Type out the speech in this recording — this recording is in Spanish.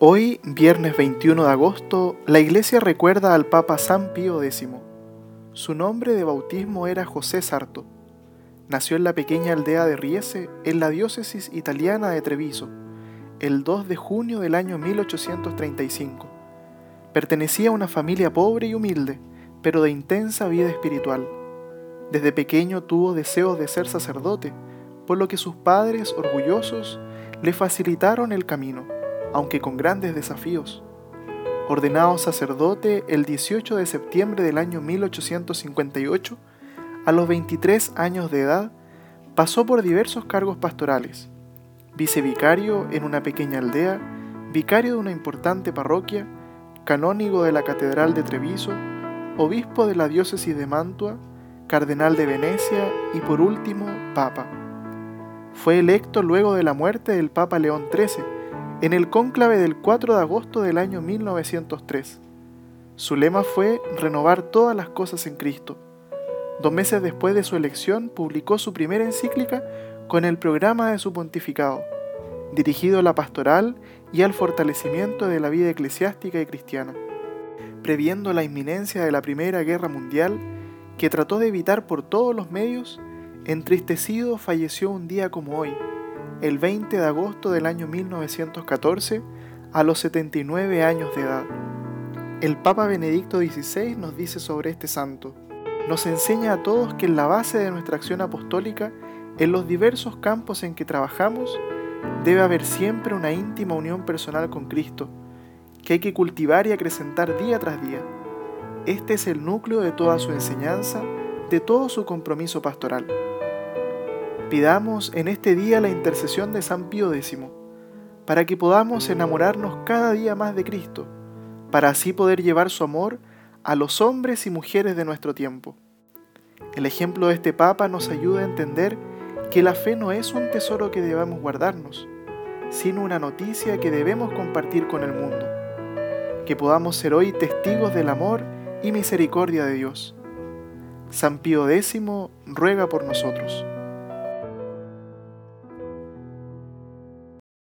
Hoy, viernes 21 de agosto, la iglesia recuerda al Papa San Pío X. Su nombre de bautismo era José Sarto. Nació en la pequeña aldea de Riese, en la diócesis italiana de Treviso, el 2 de junio del año 1835. Pertenecía a una familia pobre y humilde, pero de intensa vida espiritual. Desde pequeño tuvo deseos de ser sacerdote, por lo que sus padres, orgullosos, le facilitaron el camino aunque con grandes desafíos. Ordenado sacerdote el 18 de septiembre del año 1858, a los 23 años de edad, pasó por diversos cargos pastorales, vicevicario en una pequeña aldea, vicario de una importante parroquia, canónigo de la Catedral de Treviso, obispo de la diócesis de Mantua, cardenal de Venecia y por último, papa. Fue electo luego de la muerte del Papa León XIII en el cónclave del 4 de agosto del año 1903. Su lema fue Renovar todas las cosas en Cristo. Dos meses después de su elección publicó su primera encíclica con el programa de su pontificado, dirigido a la pastoral y al fortalecimiento de la vida eclesiástica y cristiana. Previendo la inminencia de la Primera Guerra Mundial, que trató de evitar por todos los medios, entristecido falleció un día como hoy, el 20 de agosto del año 1914 a los 79 años de edad. El Papa Benedicto XVI nos dice sobre este santo, nos enseña a todos que en la base de nuestra acción apostólica, en los diversos campos en que trabajamos, debe haber siempre una íntima unión personal con Cristo, que hay que cultivar y acrecentar día tras día. Este es el núcleo de toda su enseñanza, de todo su compromiso pastoral. Pidamos en este día la intercesión de San Pío X, para que podamos enamorarnos cada día más de Cristo, para así poder llevar su amor a los hombres y mujeres de nuestro tiempo. El ejemplo de este Papa nos ayuda a entender que la fe no es un tesoro que debamos guardarnos, sino una noticia que debemos compartir con el mundo. Que podamos ser hoy testigos del amor y misericordia de Dios. San Pío X ruega por nosotros.